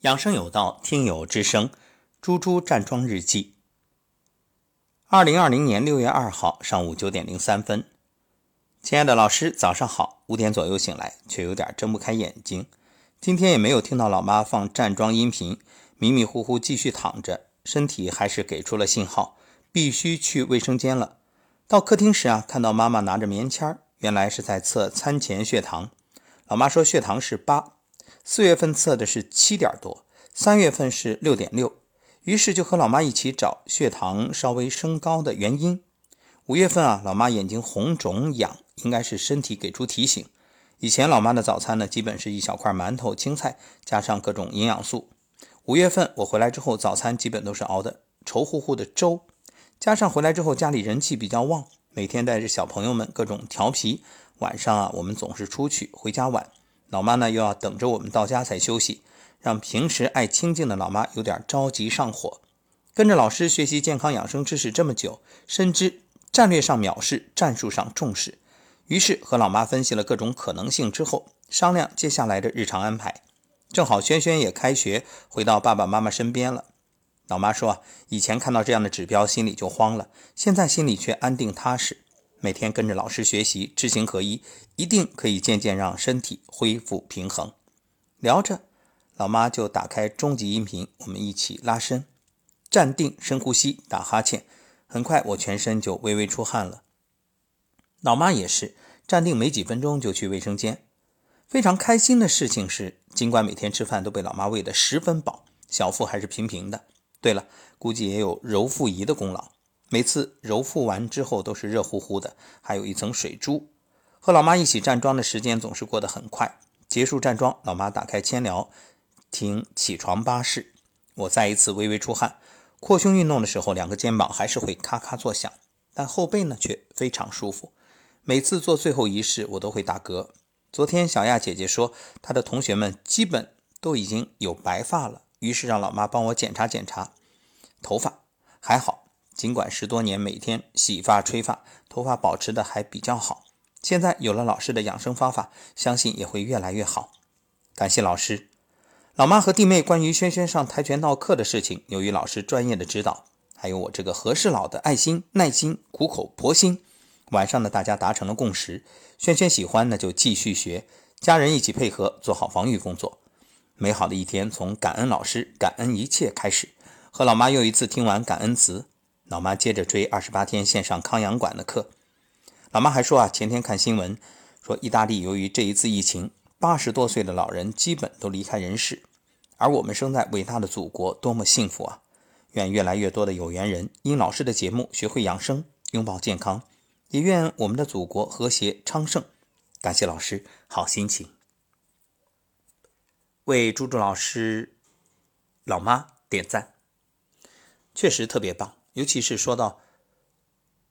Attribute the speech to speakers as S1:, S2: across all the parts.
S1: 养生有道，听友之声，猪猪站桩日记。二零二零年六月二号上午九点零三分，亲爱的老师，早上好。五点左右醒来，却有点睁不开眼睛。今天也没有听到老妈放站桩音频，迷迷糊糊继续躺着，身体还是给出了信号，必须去卫生间了。到客厅时啊，看到妈妈拿着棉签原来是在测餐前血糖。老妈说血糖是八。四月份测的是七点多，三月份是六点六，于是就和老妈一起找血糖稍微升高的原因。五月份啊，老妈眼睛红肿痒，应该是身体给出提醒。以前老妈的早餐呢，基本是一小块馒头、青菜，加上各种营养素。五月份我回来之后，早餐基本都是熬的稠乎乎的粥，加上回来之后家里人气比较旺，每天带着小朋友们各种调皮。晚上啊，我们总是出去，回家晚。老妈呢又要等着我们到家才休息，让平时爱清静的老妈有点着急上火。跟着老师学习健康养生知识这么久，深知战略上藐视，战术上重视。于是和老妈分析了各种可能性之后，商量接下来的日常安排。正好轩轩也开学，回到爸爸妈妈身边了。老妈说：“以前看到这样的指标，心里就慌了，现在心里却安定踏实。”每天跟着老师学习，知行合一，一定可以渐渐让身体恢复平衡。聊着，老妈就打开终极音频，我们一起拉伸、站定、深呼吸、打哈欠。很快，我全身就微微出汗了。老妈也是站定没几分钟就去卫生间。非常开心的事情是，尽管每天吃饭都被老妈喂得十分饱，小腹还是平平的。对了，估计也有揉腹仪的功劳。每次揉腹完之后都是热乎乎的，还有一层水珠。和老妈一起站桩的时间总是过得很快。结束站桩，老妈打开千聊，听起床巴士。我再一次微微出汗。扩胸运动的时候，两个肩膀还是会咔咔作响，但后背呢却非常舒服。每次做最后仪式，我都会打嗝。昨天小亚姐姐说，她的同学们基本都已经有白发了，于是让老妈帮我检查检查头发，还好。尽管十多年每天洗发吹发，头发保持的还比较好。现在有了老师的养生方法，相信也会越来越好。感谢老师。老妈和弟妹关于轩轩上跆拳道课的事情，由于老师专业的指导，还有我这个和事佬的爱心、耐心、苦口婆心，晚上呢大家达成了共识。轩轩喜欢那就继续学，家人一起配合做好防御工作。美好的一天从感恩老师、感恩一切开始。和老妈又一次听完感恩词。老妈接着追二十八天线上康养馆的课。老妈还说啊，前天看新闻说，意大利由于这一次疫情，八十多岁的老人基本都离开人世。而我们生在伟大的祖国，多么幸福啊！愿越来越多的有缘人因老师的节目学会养生，拥抱健康，也愿我们的祖国和谐昌盛。感谢老师，好心情。为猪猪老师老妈点赞，确实特别棒。尤其是说到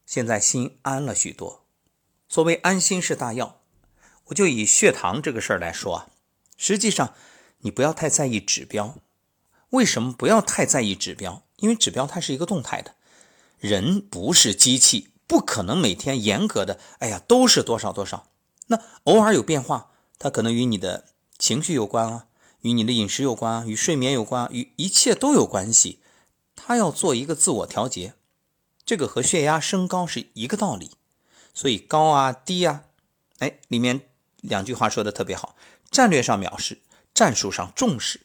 S1: 现在心安了许多，所谓安心是大药，我就以血糖这个事儿来说啊，实际上你不要太在意指标。为什么不要太在意指标？因为指标它是一个动态的，人不是机器，不可能每天严格的，哎呀都是多少多少。那偶尔有变化，它可能与你的情绪有关啊，与你的饮食有关啊，与睡眠有关，与一切都有关系。他要做一个自我调节，这个和血压升高是一个道理。所以高啊低啊，哎，里面两句话说的特别好：战略上藐视，战术上重视。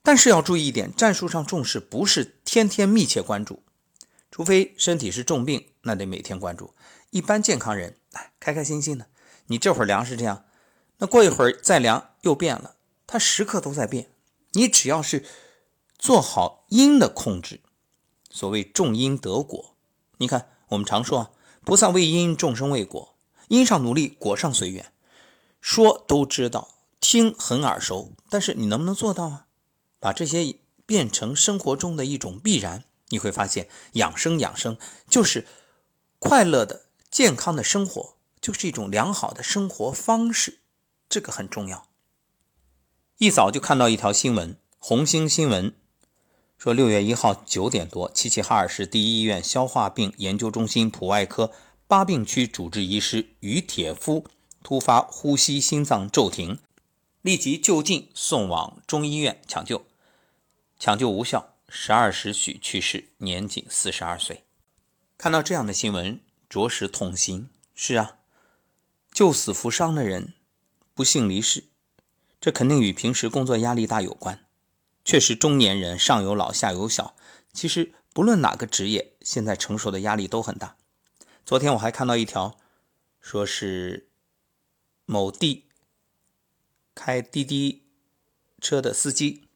S1: 但是要注意一点，战术上重视不是天天密切关注，除非身体是重病，那得每天关注。一般健康人，哎，开开心心的。你这会儿量是这样，那过一会儿再量又变了，它时刻都在变。你只要是。做好阴的控制，所谓种因得果。你看，我们常说啊，菩萨为因，众生为果。因上努力，果上随缘。说都知道，听很耳熟，但是你能不能做到啊？把这些变成生活中的一种必然，你会发现，养生养生就是快乐的、健康的生活，就是一种良好的生活方式。这个很重要。一早就看到一条新闻，红星新闻。说六月一号九点多，齐齐哈尔市第一医院消化病研究中心普外科八病区主治医师于铁夫突发呼吸心脏骤停，立即就近送往中医院抢救。抢救无效，十二时许去世，年仅四十二岁。看到这样的新闻，着实痛心。是啊，救死扶伤的人不幸离世，这肯定与平时工作压力大有关。确实，中年人上有老下有小，其实不论哪个职业，现在承受的压力都很大。昨天我还看到一条，说是某地开滴滴车的司机，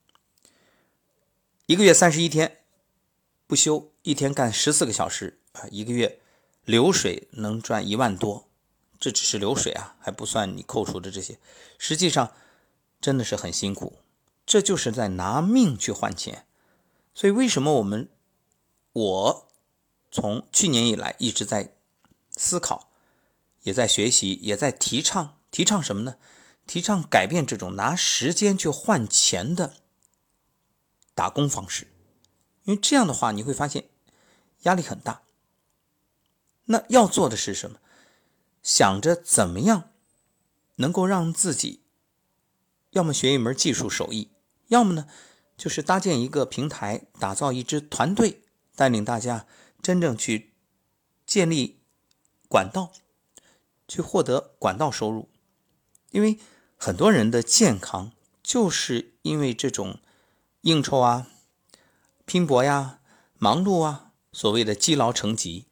S1: 一个月三十一天不休，一天干十四个小时啊，一个月流水能赚一万多，这只是流水啊，还不算你扣除的这些，实际上真的是很辛苦。这就是在拿命去换钱，所以为什么我们我从去年以来一直在思考，也在学习，也在提倡提倡什么呢？提倡改变这种拿时间去换钱的打工方式，因为这样的话你会发现压力很大。那要做的是什么？想着怎么样能够让自己要么学一门技术手艺。要么呢，就是搭建一个平台，打造一支团队，带领大家真正去建立管道，去获得管道收入。因为很多人的健康就是因为这种应酬啊、拼搏呀、忙碌啊，所谓的积劳成疾。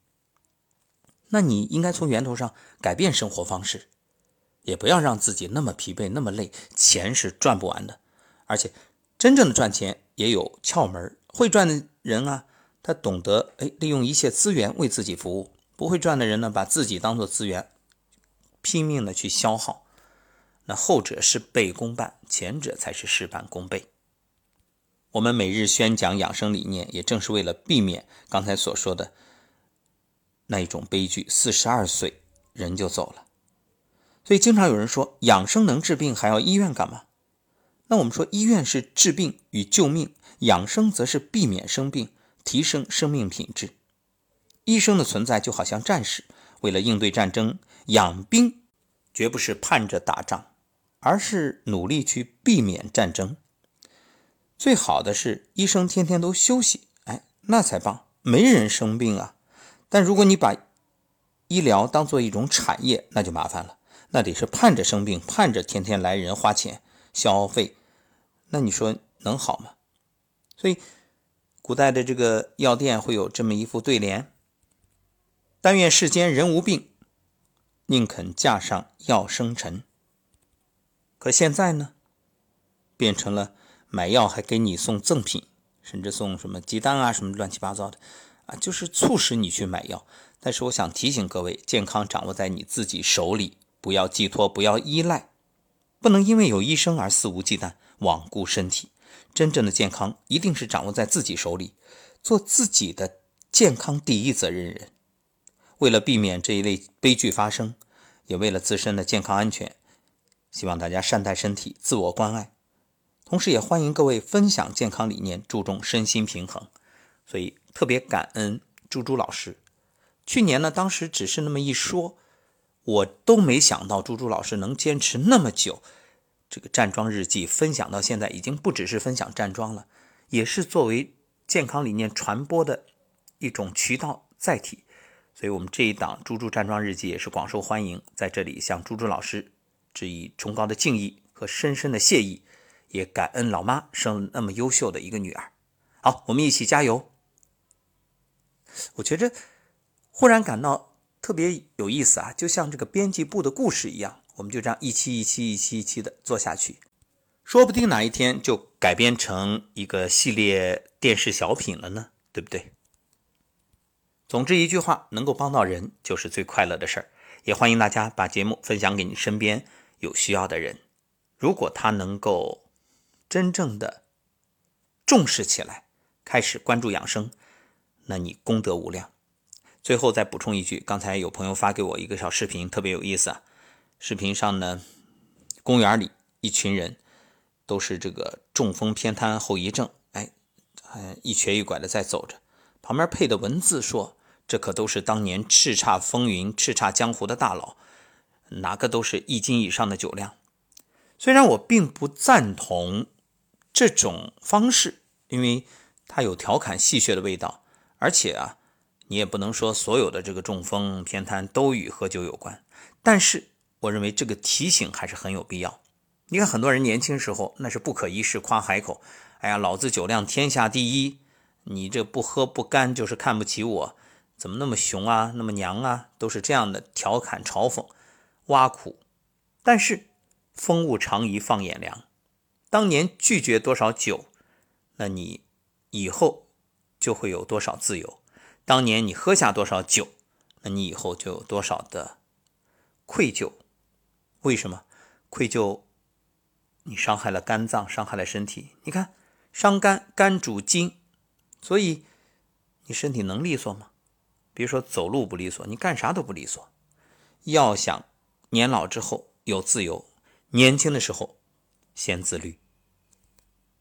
S1: 那你应该从源头上改变生活方式，也不要让自己那么疲惫、那么累。钱是赚不完的。而且，真正的赚钱也有窍门会赚的人啊，他懂得哎利用一切资源为自己服务；不会赚的人呢，把自己当做资源，拼命的去消耗。那后者事倍功半，前者才是事半功倍。我们每日宣讲养生理念，也正是为了避免刚才所说的那一种悲剧：四十二岁人就走了。所以，经常有人说，养生能治病，还要医院干嘛？那我们说，医院是治病与救命，养生则是避免生病，提升生命品质。医生的存在就好像战士，为了应对战争，养兵绝不是盼着打仗，而是努力去避免战争。最好的是医生天天都休息，哎，那才棒，没人生病啊。但如果你把医疗当做一种产业，那就麻烦了，那得是盼着生病，盼着天天来人花钱。消费，那你说能好吗？所以，古代的这个药店会有这么一副对联：“但愿世间人无病，宁肯架上药生尘。”可现在呢，变成了买药还给你送赠品，甚至送什么鸡蛋啊，什么乱七八糟的啊，就是促使你去买药。但是我想提醒各位，健康掌握在你自己手里，不要寄托，不要依赖。不能因为有医生而肆无忌惮罔顾身体，真正的健康一定是掌握在自己手里，做自己的健康第一责任人。为了避免这一类悲剧发生，也为了自身的健康安全，希望大家善待身体，自我关爱。同时，也欢迎各位分享健康理念，注重身心平衡。所以特别感恩朱朱老师。去年呢，当时只是那么一说。我都没想到朱朱老师能坚持那么久，这个站桩日记分享到现在，已经不只是分享站桩了，也是作为健康理念传播的一种渠道载体。所以，我们这一档猪猪站桩日记也是广受欢迎。在这里，向朱朱老师致以崇高的敬意和深深的谢意，也感恩老妈生了那么优秀的一个女儿。好，我们一起加油！我觉着忽然感到。特别有意思啊，就像这个编辑部的故事一样，我们就这样一期一期、一期一期的做下去，说不定哪一天就改编成一个系列电视小品了呢，对不对？总之一句话，能够帮到人就是最快乐的事儿。也欢迎大家把节目分享给你身边有需要的人，如果他能够真正的重视起来，开始关注养生，那你功德无量。最后再补充一句，刚才有朋友发给我一个小视频，特别有意思啊。视频上呢，公园里一群人都是这个中风偏瘫后遗症，哎，一瘸一拐的在走着。旁边配的文字说：“这可都是当年叱咤风云、叱咤江湖的大佬，哪个都是一斤以上的酒量。”虽然我并不赞同这种方式，因为它有调侃戏谑的味道，而且啊，你也不能说所有的这个中风偏瘫都与喝酒有关。但是，我认为这个提醒还是很有必要。你看，很多人年轻时候那是不可一世，夸海口，哎呀，老子酒量天下第一，你这不喝不干就是看不起我，怎么那么熊啊，那么娘啊，都是这样的调侃嘲讽、挖苦。但是，风物长宜放眼量，当年拒绝多少酒，那你以后就会有多少自由；当年你喝下多少酒，那你以后就有多少的愧疚。为什么愧疚？你伤害了肝脏，伤害了身体。你看，伤肝，肝主筋，所以你身体能利索吗？比如说走路不利索，你干啥都不利索。要想年老之后有自由，年轻的时候先自律。